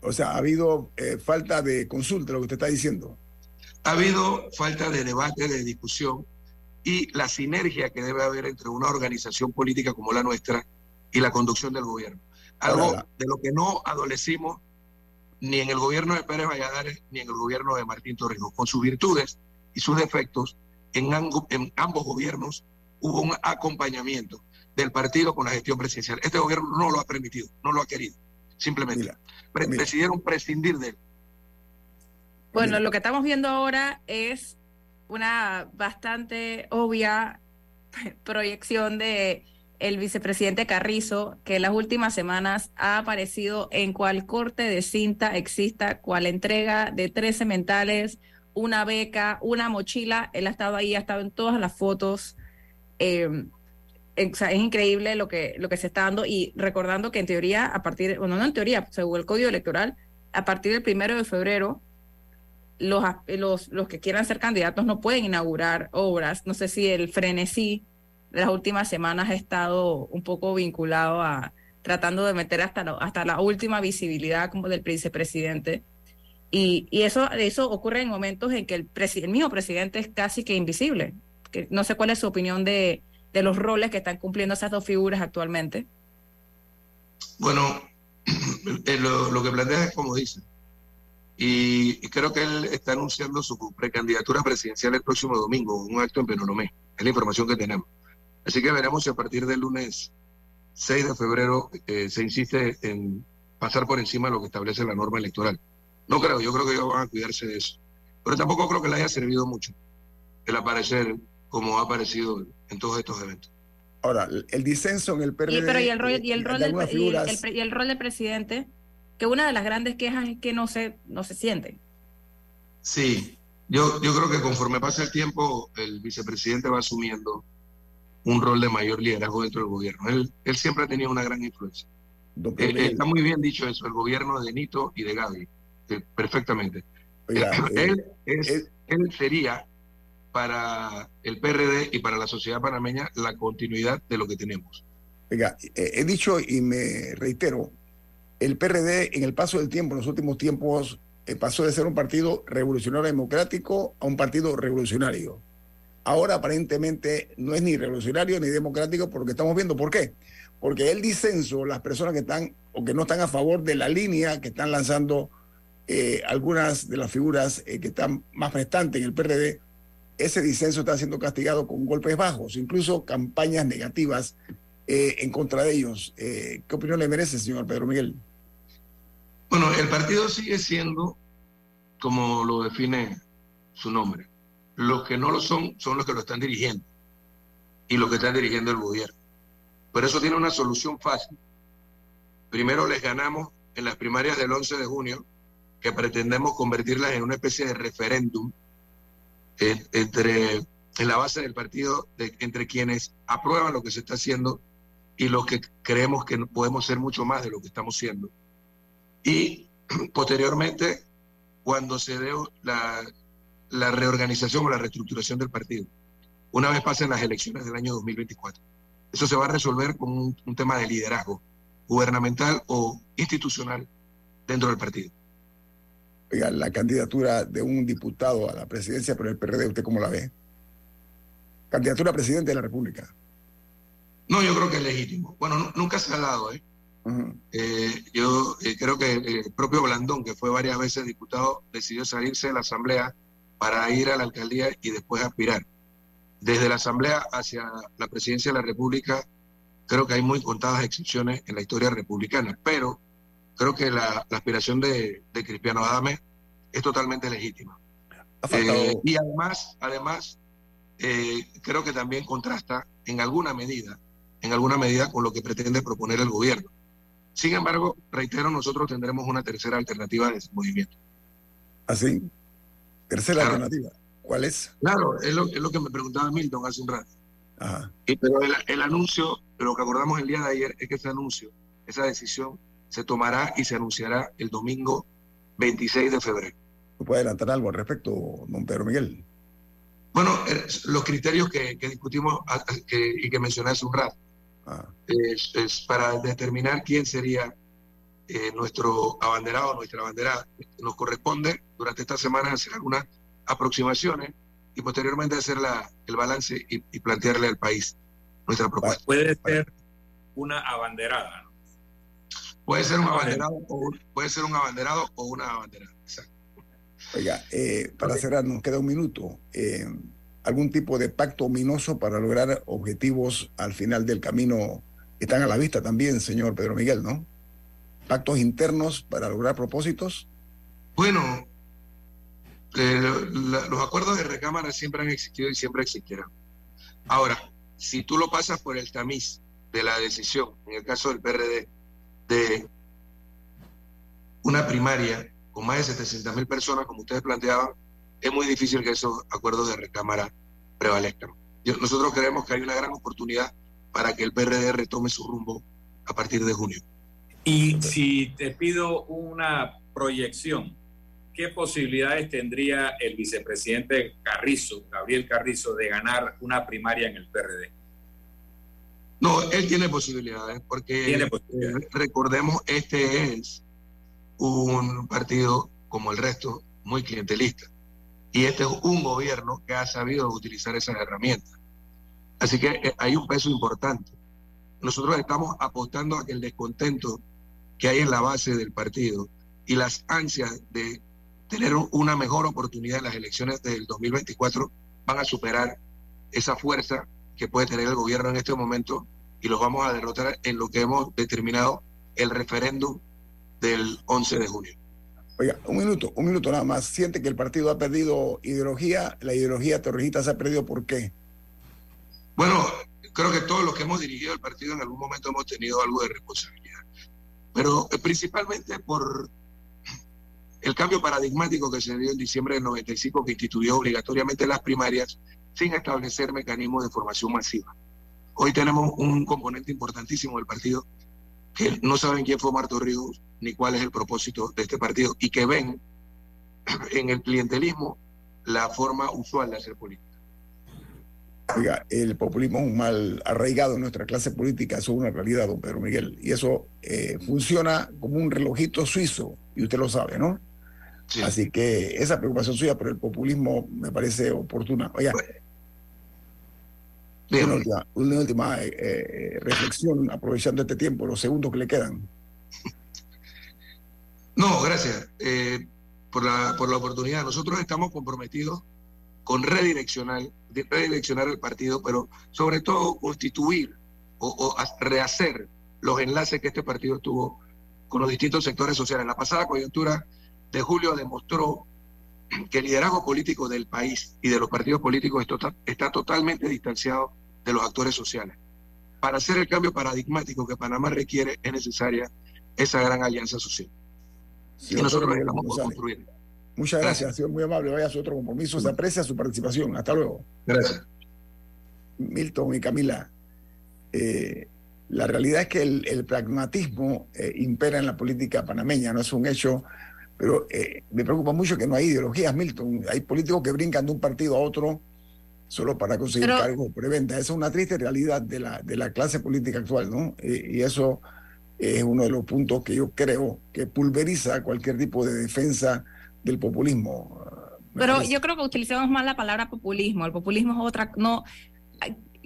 O sea, ha habido eh, falta de consulta, lo que usted está diciendo. Ha habido falta de debate, de discusión y la sinergia que debe haber entre una organización política como la nuestra y la conducción del gobierno. Algo Ahora, de lo que no adolecimos ni en el gobierno de Pérez Valladares ni en el gobierno de Martín Torrijos. Con sus virtudes y sus defectos, en, ango- en ambos gobiernos hubo un acompañamiento del partido con la gestión presidencial. Este gobierno no lo ha permitido, no lo ha querido, simplemente. Mira, Pre- mira. decidieron prescindir de él. Bueno, Mira. lo que estamos viendo ahora es una bastante obvia proyección de el vicepresidente Carrizo, que en las últimas semanas ha aparecido en cual corte de cinta exista, cual entrega de 13 mentales, una beca, una mochila. Él ha estado ahí, ha estado en todas las fotos. Eh, o sea, es increíble lo que, lo que se está dando y recordando que en teoría, a partir, bueno, no en teoría, según el código electoral, a partir del primero de febrero, los, los, los que quieran ser candidatos no pueden inaugurar obras. No sé si el frenesí de las últimas semanas ha estado un poco vinculado a tratando de meter hasta la, hasta la última visibilidad como del vicepresidente. Y, y eso, eso ocurre en momentos en que el, el mismo presidente es casi que invisible. No sé cuál es su opinión de, de los roles que están cumpliendo esas dos figuras actualmente. Bueno, eh, lo, que plantea es como dice. Y, y creo que él está anunciando su precandidatura presidencial el próximo domingo, un acto en Penonomé. Es la información que tenemos. Así que veremos si a partir del lunes 6 de febrero eh, se insiste en pasar por encima de lo que establece la norma electoral. No creo, yo creo que ellos van a cuidarse de eso. Pero tampoco creo que le haya servido mucho el aparecer como ha aparecido en todos estos eventos. Ahora, el disenso en el PRD... Y, pero y el rol, y el de rol, del, algunas y el- figuras- el- y el rol del presidente, que una de las grandes quejas es que no se, no se siente. Sí, yo, yo creo que conforme pasa el tiempo, el vicepresidente va asumiendo un rol de mayor liderazgo dentro del gobierno. Él, él siempre ha tenido una gran influencia. Eh, está muy bien dicho eso, el gobierno de Nito y de Gaby, eh, perfectamente. oiga, eh, él, sería para el PRD y para la sociedad panameña la continuidad de lo que tenemos. Oiga, eh, he dicho y me reitero, el PRD en el paso del tiempo, en los últimos tiempos, eh, pasó de ser un partido revolucionario democrático a un partido revolucionario. Ahora aparentemente no es ni revolucionario ni democrático porque estamos viendo por qué. Porque el disenso, las personas que están o que no están a favor de la línea que están lanzando eh, algunas de las figuras eh, que están más prestantes en el PRD, ese disenso está siendo castigado con golpes bajos, incluso campañas negativas eh, en contra de ellos. ¿Qué opinión le merece, señor Pedro Miguel? Bueno, el partido sigue siendo como lo define su nombre. Los que no lo son son los que lo están dirigiendo y los que están dirigiendo el gobierno. Pero eso tiene una solución fácil. Primero les ganamos en las primarias del 11 de junio, que pretendemos convertirlas en una especie de referéndum eh, entre en la base del partido, entre quienes aprueban lo que se está haciendo y los que creemos que podemos ser mucho más de lo que estamos siendo. Y posteriormente, cuando se dé la, reorganización o la reestructuración del partido, una vez pasen las elecciones del año 2024. Eso se va a resolver con un tema de liderazgo gubernamental o institucional dentro del partido. Oiga, la candidatura de un diputado a la presidencia por el PRD, ¿usted cómo la ve? Candidatura a presidente de la República. No, yo creo que es legítimo. Bueno, nu- nunca se ha dado, ¿eh? Eh, yo eh, creo que el propio Blandón, que fue varias veces diputado, decidió salirse de la Asamblea para ir a la alcaldía y después aspirar. Desde la Asamblea hacia la presidencia de la República, creo que hay muy contadas excepciones en la historia republicana, pero creo que la, la aspiración de, de Cristiano Adame es totalmente legítima. Eh, y además, además eh, creo que también contrasta en alguna medida, en alguna medida con lo que pretende proponer el gobierno. Sin embargo, reitero, nosotros tendremos una tercera alternativa de ese movimiento. así. Tercera Claro. alternativa. ¿Cuál es? Claro, es lo, es lo que me preguntaba Milton hace un rato. Ajá. Y, pero el, el anuncio, lo que acordamos el día de ayer es que ese anuncio, esa decisión, se tomará y se anunciará el domingo 26 de febrero. ¿Me puede adelantar algo al respecto, don Pedro Miguel? Bueno, eh, los criterios que, que discutimos que- y que mencioné hace un rato. Ah, es, es para determinar quién sería eh, nuestro abanderado o nuestra abanderada. Nos corresponde durante esta semana hacer algunas aproximaciones y posteriormente hacer la, el balance y, y plantearle al país nuestra propuesta. Puede ser una abanderada. ¿no? Puede ser un abanderado o un- puede ser un abanderado o una abanderada. Exacto. Oiga, eh, para cerrar, nos queda un minuto. Eh, ¿Algún tipo de pacto ominoso para lograr objetivos al final del camino están a la vista también, señor Pedro Miguel, ¿no? Pactos internos para lograr propósitos. Bueno, eh, la- los acuerdos de recámara siempre han existido y siempre existirán. Ahora, si tú lo pasas por el tamiz de la decisión, en el caso del PRD, de una primaria con más de 700 mil personas, como ustedes planteaban, es muy difícil que esos acuerdos de recámara prevalezcan. Nosotros creemos que hay una gran oportunidad para que el PRD retome su rumbo a partir de junio. Y si te pido una proyección, ¿qué posibilidades tendría el vicepresidente Carrizo, Gabriel Carrizo, de ganar una primaria en el PRD? No, él tiene posibilidades, porque Tiene eh, recordemos, este es un partido, como el resto, muy clientelista. Y este es un gobierno que ha sabido utilizar esas herramientas. Así que eh, hay un peso importante. Nosotros estamos apostando a que el descontento que hay en la base del partido y las ansias de tener una mejor oportunidad en las elecciones del 2024 van a superar esa fuerza que puede tener el gobierno en este momento y los vamos a derrotar en lo que hemos determinado el referéndum del 11 de junio. Oiga, un minuto, un minuto nada más. ¿Siente que el partido ha perdido ideología? ¿La ideología terrorista se ha perdido por qué? Bueno, creo que todos los que hemos dirigido el partido en algún momento hemos tenido algo de responsabilidad. Pero eh, principalmente por el cambio paradigmático que se dio en diciembre del 95, que instituyó obligatoriamente las primarias sin establecer mecanismos de formación masiva. Hoy tenemos un componente importantísimo del partido que no saben quién fue Marto Ríos ni cuál es el propósito de este partido y que ven en el clientelismo la forma usual de hacer política. Oiga, el populismo es un mal arraigado en nuestra clase política, eso es una realidad, don Pedro Miguel, y eso eh, funciona como un relojito suizo, y usted lo sabe, ¿no? Así que esa preocupación suya por el populismo me parece oportuna. Oiga, una última, eh, eh, reflexión, aprovechando este tiempo, los segundos que le quedan. No, gracias eh, por, la, por la oportunidad. Nosotros estamos comprometidos con redireccionar, redireccionar el partido, pero sobre todo constituir o, o rehacer los enlaces que este partido tuvo con los distintos sectores sociales. La pasada coyuntura de julio demostró que el liderazgo político del país y de los partidos políticos está totalmente distanciado de los actores sociales. Para hacer el cambio paradigmático que Panamá requiere es necesaria esa gran alianza social. y nosotros estamos por construir. Muchas gracias, señor muy amable. Vaya a su otro compromiso. Se aprecia su participación. Hasta luego. Gracias. Milton y Camila, eh, la realidad es que el, pragmatismo eh, impera en la política panameña, no es un hecho, pero eh, me preocupa mucho que no hay ideologías, Milton. Hay políticos que brincan de un partido a otro solo para conseguir cargos preventa. Esa es una triste realidad de la, de la clase política actual, ¿no? Y, eso es uno de los puntos que yo creo que pulveriza cualquier tipo de defensa del populismo. Pero yo creo que utilizamos mal la palabra populismo. El populismo es otra, no,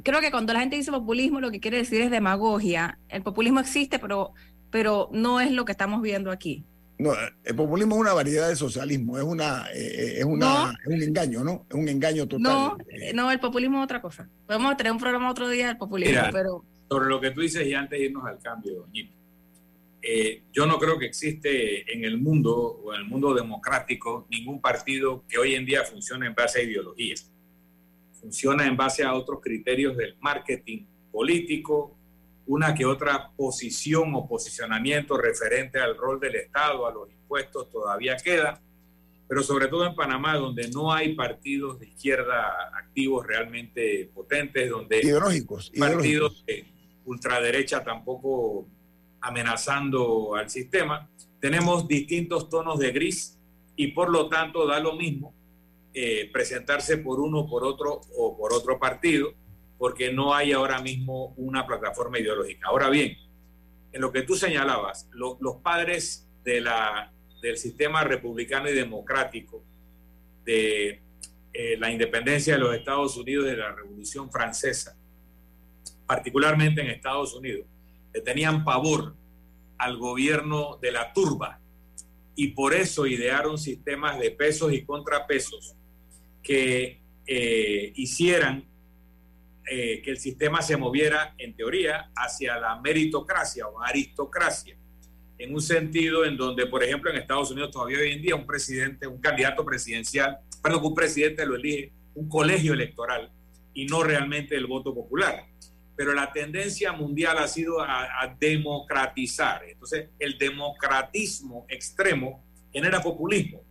creo que cuando la gente dice populismo lo que quiere decir es demagogia. El populismo existe, pero, pero no es lo que estamos viendo aquí. No, el populismo es una variedad de socialismo, es una, eh, eh, es una, un engaño, ¿no? Es un engaño total. No, eh, no, el populismo es otra cosa. Podemos tener un programa otro día del populismo, pero. Sobre lo que tú dices y antes de irnos al cambio, yo no creo que existe en el mundo o en el mundo democrático ningún partido que hoy en día funcione en base a ideologías. Funciona en base a otros criterios del marketing político, una que otra posición o posicionamiento referente al rol del Estado, a los impuestos todavía queda, pero sobre todo en Panamá, donde no hay partidos de izquierda activos realmente potentes, donde ideológicos, partidos de ultraderecha tampoco amenazando al sistema, tenemos distintos tonos de gris y por lo tanto da lo mismo eh, presentarse por uno, por otro o por otro partido porque no hay ahora mismo una plataforma ideológica. Ahora bien, en lo que tú señalabas, los padres de la, del sistema republicano y democrático, de eh, la independencia de los Estados Unidos, de la Revolución Francesa, particularmente en Estados Unidos, le tenían pavor al gobierno de la turba y por eso idearon sistemas de pesos y contrapesos que eh, hicieran eh, que el sistema se moviera, en teoría, hacia la meritocracia o aristocracia, en un sentido en donde, por ejemplo, en Estados Unidos todavía hoy en día un presidente, un candidato presidencial, perdón, un presidente lo elige un colegio electoral y no realmente el voto popular. Pero la tendencia mundial ha sido a, a democratizar. Entonces, el democratismo extremo genera populismo.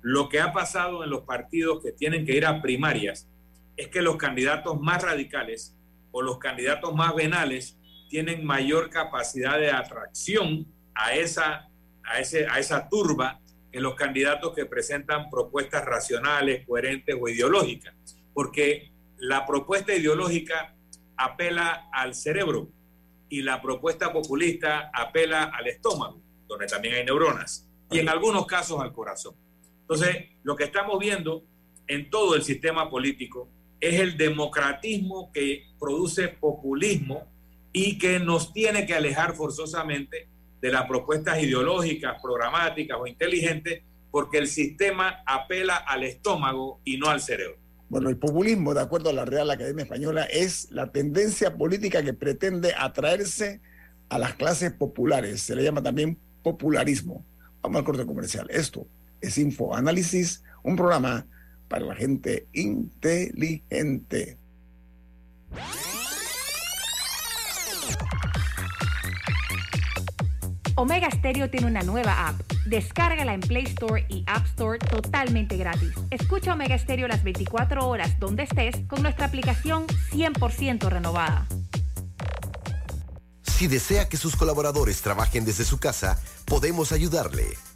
Lo que ha pasado en los partidos que tienen que ir a primarias es que los candidatos más radicales o los candidatos más venales tienen mayor capacidad de atracción a esa, a ese, a esa turba que los candidatos que presentan propuestas racionales, coherentes o ideológicas. Porque la propuesta ideológica apela al cerebro y la propuesta populista apela al estómago, donde también hay neuronas, y en algunos casos al corazón. Entonces, lo que estamos viendo en todo el sistema político es el democratismo que produce populismo y que nos tiene que alejar forzosamente de las propuestas ideológicas, programáticas o inteligentes, porque el sistema apela al estómago y no al cerebro. Bueno, el populismo, de acuerdo a la Real Academia Española, es la tendencia política que pretende atraerse a las clases populares. Se le llama también popularismo. Vamos al corte comercial. Esto es Info Análisis, un programa para la gente inteligente. Omega Stereo tiene una nueva app. Descárgala en Play Store y App Store totalmente gratis. Escucha Omega Stereo las 24 horas donde estés con nuestra aplicación 100% renovada. Si desea que sus colaboradores trabajen desde su casa, podemos ayudarle.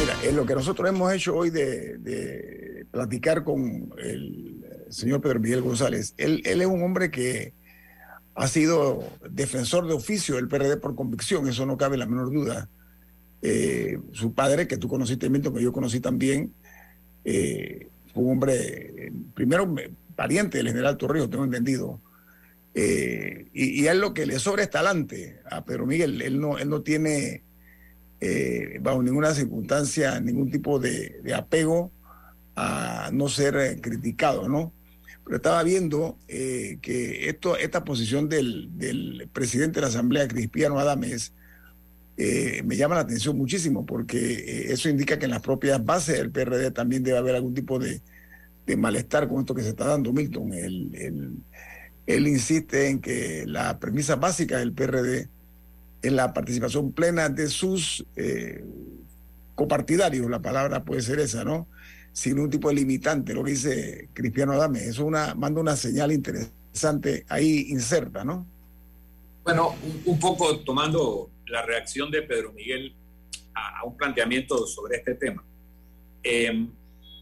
Mira, en lo que nosotros hemos hecho hoy de, platicar con el señor Pedro Miguel González, él, él es un hombre que ha sido defensor de oficio del PRD por convicción, eso no cabe la menor duda. Eh, su padre, que tú conociste, Milton, que yo conocí también, eh, fue un hombre, primero pariente del general Torrijos, tengo entendido. Eh, y, y, a él lo que le sobra es a Pedro Miguel. Él no, él no tiene, eh, bajo ninguna circunstancia, ningún tipo de, apego a no ser eh, criticado, ¿no? Pero estaba viendo eh, que esto, esta posición del, presidente de la Asamblea, Cristiano Adames, eh, me llama la atención muchísimo, porque eso indica que en las propias bases del PRD también debe haber algún tipo de, malestar con esto que se está dando, Milton. Él, él insiste en que la premisa básica del PRD es la participación plena de sus eh, copartidarios, la palabra puede ser esa, ¿no? sin ningún tipo de limitante, lo que dice Cristiano Adame. Eso una, manda una señal interesante ahí inserta, ¿no? Bueno, un, un poco tomando la reacción de Pedro Miguel a, un planteamiento sobre este tema. Eh,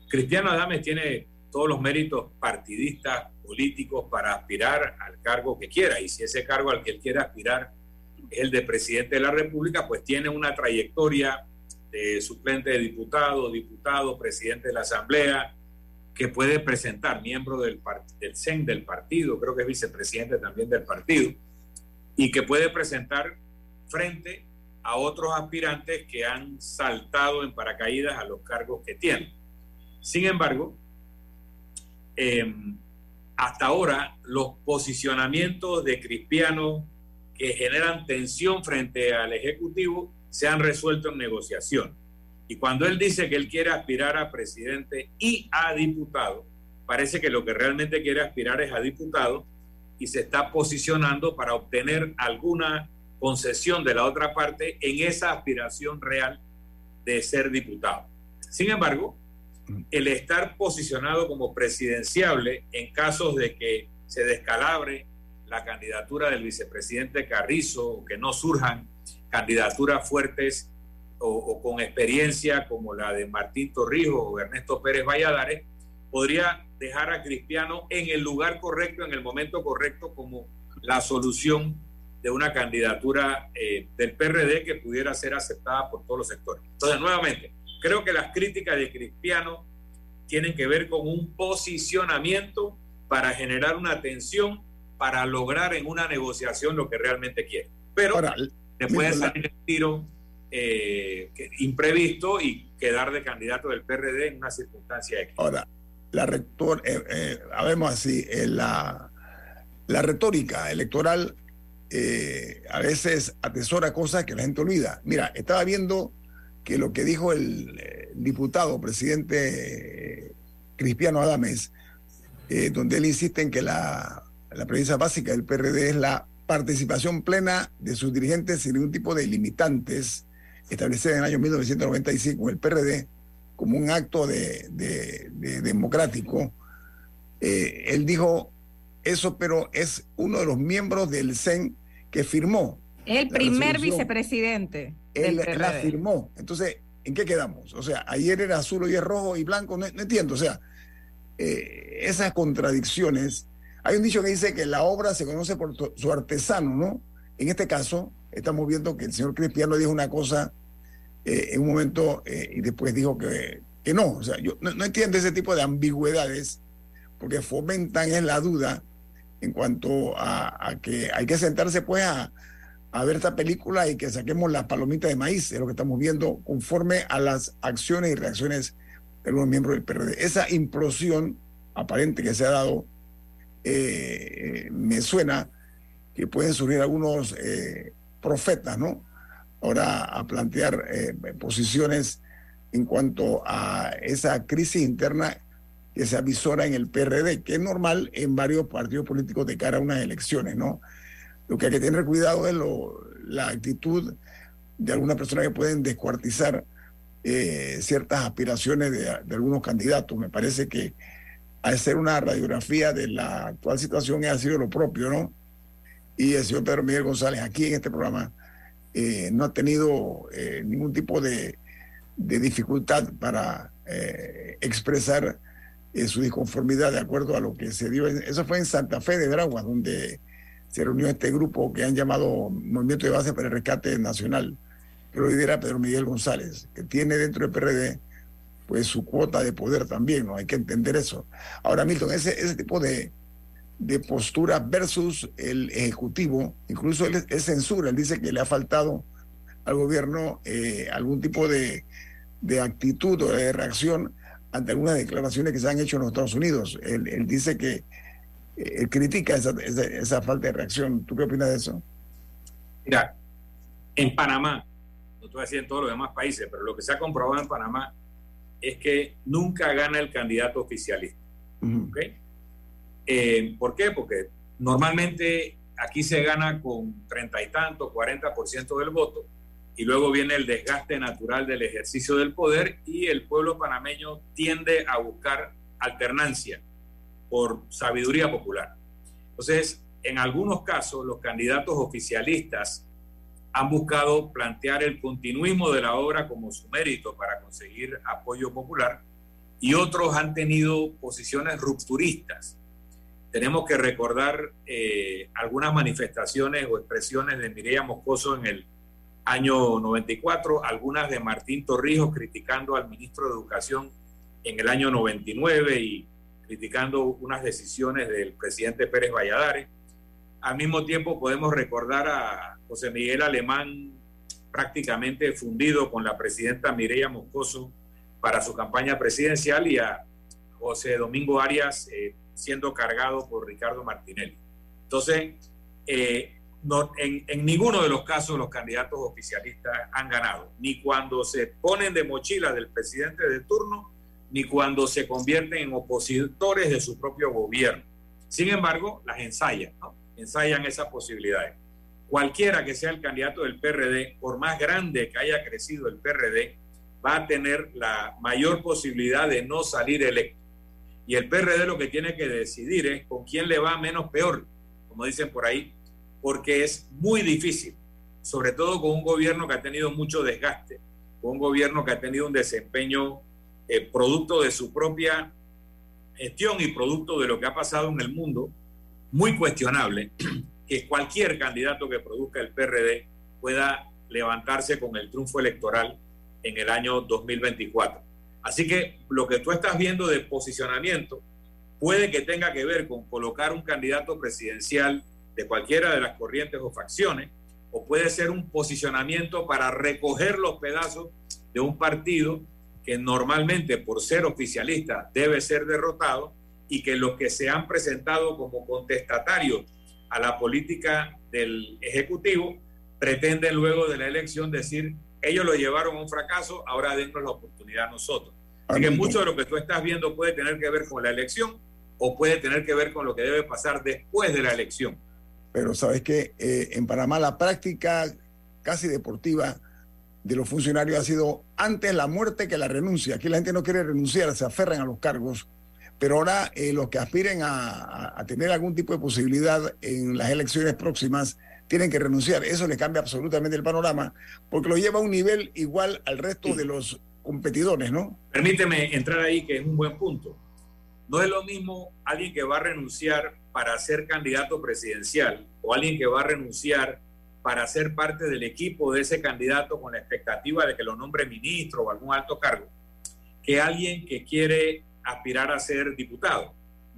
Cristiano Adames tiene todos los méritos partidistas, políticos, para aspirar al cargo que quiera. Y si ese cargo al que él quiera aspirar el de presidente de la República, pues tiene una trayectoria de suplente de diputado, diputado, presidente de la Asamblea, que puede presentar, miembro del, del CEN del partido, creo que es vicepresidente también del partido, y que puede presentar frente a otros aspirantes que han saltado en paracaídas a los cargos que tienen. Sin embargo, eh, hasta ahora los posicionamientos de Cristiano que generan tensión frente al Ejecutivo se han resuelto en negociación. Y cuando él dice que él quiere aspirar a presidente y a diputado, parece que lo que realmente quiere aspirar es a diputado y se está posicionando para obtener alguna concesión de la otra parte en esa aspiración real de ser diputado. Sin embargo, el estar posicionado como presidenciable en casos de que se descalabre la candidatura del vicepresidente Carrizo que no surjan candidaturas fuertes o, o, con experiencia como la de Martín Torrijos o Ernesto Pérez Valladares, podría dejar a Cristiano en el lugar correcto, en el momento correcto, como la solución de una candidatura eh, del PRD que pudiera ser aceptada por todos los sectores. Entonces, nuevamente, creo que las críticas de Cristiano tienen que ver con un posicionamiento para generar una tensión, para lograr en una negociación lo que realmente quiere. Pero te puede salir el tiro eh, imprevisto y quedar de candidato del PRD en una circunstancia X. Ahora, la rector, eh, eh, habemos así, la, la retórica electoral eh, a veces atesora cosas que la gente olvida. Mira, estaba viendo que lo que dijo el, eh, diputado, presidente eh, Cristiano Adames, eh, donde él insiste en que la, la premisa básica del PRD es la participación plena de sus dirigentes sin ningún tipo de limitantes establecida en el año 1995 en el PRD como un acto de, de, de democrático. Eh, él dijo eso, pero es uno de los miembros del CEN que firmó El primer vicepresidente. Él la firmó. Entonces, ¿en qué quedamos? O sea, ayer era azul, hoy es rojo y blanco, no, entiendo. O sea, eh, esas contradicciones. Hay un dicho que dice que la obra se conoce por su artesano, ¿no? En este caso, estamos viendo que el señor Cristiano dijo una cosa eh, en un momento eh, y después dijo que, que no. O sea, yo no, entiendo ese tipo de ambigüedades porque fomentan en la duda en cuanto a, que hay que sentarse pues a, ver esta película y que saquemos las palomitas de maíz, es lo que estamos viendo conforme a las acciones y reacciones de los miembros del PRD. Esa implosión aparente que se ha dado eh, me suena que pueden surgir algunos eh, profetas, ¿no? Ahora a plantear eh, posiciones en cuanto a esa crisis interna que se avisora en el PRD, que es normal en varios partidos políticos de cara a unas elecciones, ¿no? Lo que hay que tener cuidado es la actitud de algunas personas que pueden descuartizar ciertas aspiraciones de, de, algunos candidatos. Me parece que hacer una radiografía de la actual situación ha sido lo propio, ¿no? y el señor Pedro Miguel González aquí en este programa eh, no ha tenido eh, ningún tipo de, dificultad para eh, expresar su disconformidad de acuerdo a lo que se dio. Eso fue en Santa Fe de Veragua, donde se reunió este grupo que han llamado Movimiento de Base para el Rescate Nacional, que lo lidera Pedro Miguel González, que tiene dentro del PRD pues su cuota de poder también, ¿no? Hay que entender eso. Ahora, Milton, ese, ese tipo de, de postura versus el Ejecutivo. Incluso él, censura, él dice que le ha faltado al gobierno eh, algún tipo de, de, actitud o de reacción ante algunas declaraciones que se han hecho en los Estados Unidos. Él, dice que eh, él critica esa, esa, falta de reacción. ¿Tú qué opinas de eso? Mira, en Panamá, no estoy en todos los demás países, pero lo que se ha comprobado en Panamá es que nunca gana el candidato oficialista. Eh, ¿Por qué? Porque normalmente aquí se gana con treinta y tanto, 40% del voto, y luego viene el desgaste natural del ejercicio del poder y el pueblo panameño tiende a buscar alternancia por sabiduría popular. Entonces, en algunos casos, los candidatos oficialistas han buscado plantear el continuismo de la obra como su mérito para conseguir apoyo popular y otros han tenido posiciones rupturistas tenemos que recordar eh, algunas manifestaciones o expresiones de Mireya Moscoso en el año 94, algunas de Martín Torrijos criticando al ministro de Educación en el año 99 y criticando unas decisiones del presidente Pérez Valladares. Al mismo tiempo podemos recordar a José Miguel Alemán prácticamente fundido con la presidenta Mireya Moscoso para su campaña presidencial y a José Domingo Arias eh, siendo cargado por Ricardo Martinelli. Entonces, eh, en, en, ninguno de los casos los candidatos oficialistas han ganado, ni cuando se ponen de mochila del presidente de turno, ni cuando se convierten en opositores de su propio gobierno. Sin embargo, las ensayan, ¿no? Ensayan esas posibilidades. Cualquiera que sea el candidato del PRD, por más grande que haya crecido el PRD, va a tener la mayor posibilidad de no salir electo. Y el PRD lo que tiene que decidir es con quién le va menos peor, como dicen por ahí, porque es muy difícil, sobre todo con un gobierno que ha tenido mucho desgaste, con un gobierno que ha tenido un desempeño eh, producto de su propia gestión y producto de lo que ha pasado en el mundo, muy cuestionable, que cualquier candidato que produzca el PRD pueda levantarse con el triunfo electoral en el año 2024. Así que lo que tú estás viendo de posicionamiento puede que tenga que ver con colocar un candidato presidencial de cualquiera de las corrientes o facciones, o puede ser un posicionamiento para recoger los pedazos de un partido que normalmente por ser oficialista debe ser derrotado y que los que se han presentado como contestatarios a la política del Ejecutivo pretenden luego de la elección decir ellos lo llevaron a un fracaso, ahora denos la oportunidad a nosotros. Así que mucho de lo que tú estás viendo puede tener que ver con la elección o puede tener que ver con lo que debe pasar después de la elección. Pero sabes que eh, en Panamá la práctica casi deportiva de los funcionarios ha sido antes la muerte que la renuncia. Aquí la gente no quiere renunciar, se aferran a los cargos. Pero ahora eh, los que aspiren a, tener algún tipo de posibilidad en las elecciones próximas tienen que renunciar. Eso le cambia absolutamente el panorama, porque lo lleva a un nivel igual al resto de los competidores, ¿no? Permíteme entrar ahí, que es un buen punto. No es lo mismo alguien que va a renunciar para ser candidato presidencial o alguien que va a renunciar para ser parte del equipo de ese candidato con la expectativa de que lo nombre ministro o algún alto cargo, que alguien que quiere aspirar a ser diputado.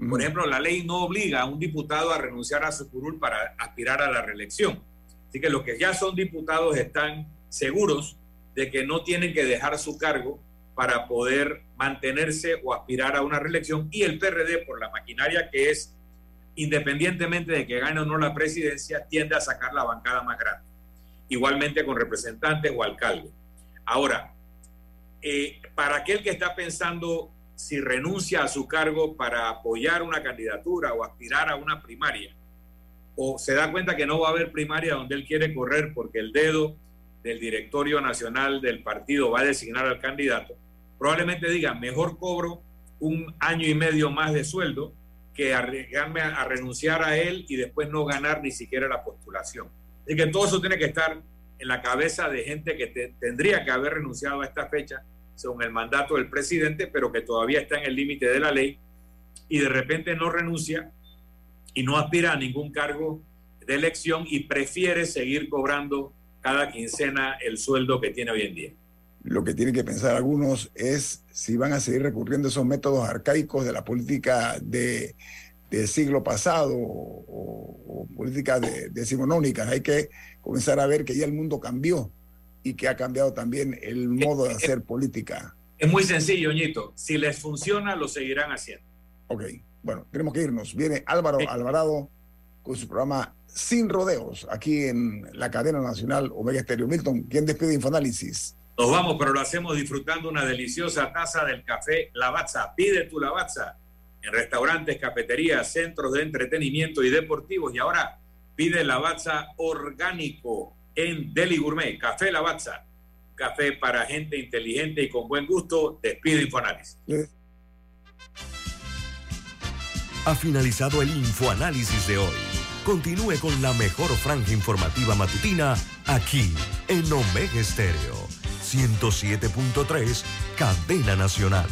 Por ejemplo, la ley no obliga a un diputado a renunciar a su curul para aspirar a la reelección. Así que los que ya son diputados están seguros de que no tienen que dejar su cargo para poder mantenerse o aspirar a una reelección y el PRD por la maquinaria que es, independientemente de que gane o no la presidencia, tiende a sacar la bancada más grande. Igualmente con representantes o alcaldes. Ahora, eh, para aquel que está pensando si renuncia a su cargo para apoyar una candidatura o aspirar a una primaria, o se da cuenta que no va a haber primaria donde él quiere correr porque el dedo del directorio nacional del partido va a designar al candidato, probablemente diga, mejor cobro un año y medio más de sueldo que arriesgarme a, renunciar a él y después no ganar ni siquiera la postulación. Así que todo eso tiene que estar en la cabeza de gente que tendría que haber renunciado a esta fecha según el mandato del presidente, pero que todavía está en el límite de la ley y de repente no renuncia y no aspira a ningún cargo de elección y prefiere seguir cobrando cada quincena el sueldo que tiene hoy en día. Lo que tienen que pensar algunos es si van a seguir recurriendo a esos métodos arcaicos de la política de, del siglo pasado o, políticas decimonónicas. Hay que comenzar a ver que ya el mundo cambió y que ha cambiado también el modo de hacer política. Es muy sencillo, Ñito. Si les funciona, lo seguirán haciendo. Ok, bueno, tenemos que irnos. Viene Álvaro Alvarado con su programa Sin Rodeos, aquí en la cadena nacional Omega Estéreo. Milton, ¿quién despide Infoanálisis? Nos vamos, pero lo hacemos disfrutando una deliciosa taza del café Lavazza. Pide tu Lavazza en restaurantes, cafeterías, centros de entretenimiento y deportivos. Y ahora pide Lavazza orgánico en Deli Gourmet, Café Lavazza, café para gente inteligente y con buen gusto. Despido Infoanálisis. Ha finalizado el Infoanálisis de hoy. Continúe con la mejor franja informativa matutina aquí en Omega Estéreo 107.3, Cadena Nacional.